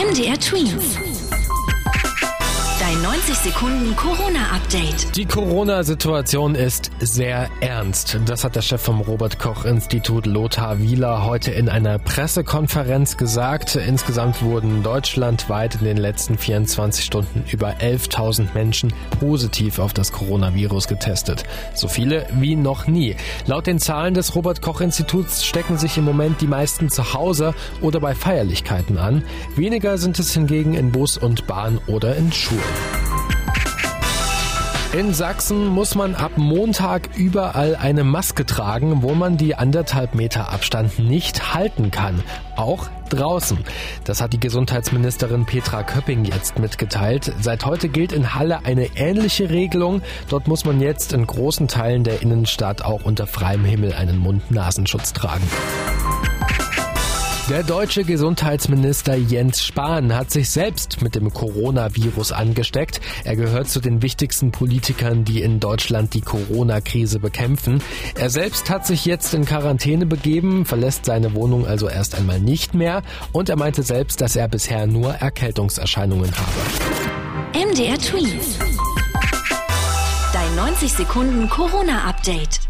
MDR Twins. Dein 90 Sekunden Corona-Update. Die Corona-Situation ist sehr ernst. Das hat der Chef vom Robert-Koch-Institut Lothar Wieler heute in einer Pressekonferenz gesagt. Insgesamt wurden deutschlandweit in den letzten 24 Stunden über 11.000 Menschen positiv auf das Coronavirus getestet. So viele wie noch nie. Laut den Zahlen des Robert-Koch-Instituts stecken sich im Moment die meisten zu Hause oder bei Feierlichkeiten an. Weniger sind es hingegen in Bus und Bahn oder in Schulen. In Sachsen muss man ab Montag überall eine Maske tragen, wo man die anderthalb Meter Abstand nicht halten kann. Auch draußen. Das hat die Gesundheitsministerin Petra Köpping jetzt mitgeteilt. Seit heute gilt in Halle eine ähnliche Regelung. Dort muss man jetzt in großen Teilen der Innenstadt auch unter freiem Himmel einen Mund-Nasenschutz tragen. Der deutsche Gesundheitsminister Jens Spahn hat sich selbst mit dem Coronavirus angesteckt. Er gehört zu den wichtigsten Politikern, die in Deutschland die Corona-Krise bekämpfen. Er selbst hat sich jetzt in Quarantäne begeben, verlässt seine Wohnung also erst einmal nicht mehr und er meinte selbst, dass er bisher nur Erkältungserscheinungen habe. MDR Twins. Dein 90 Sekunden Corona-Update.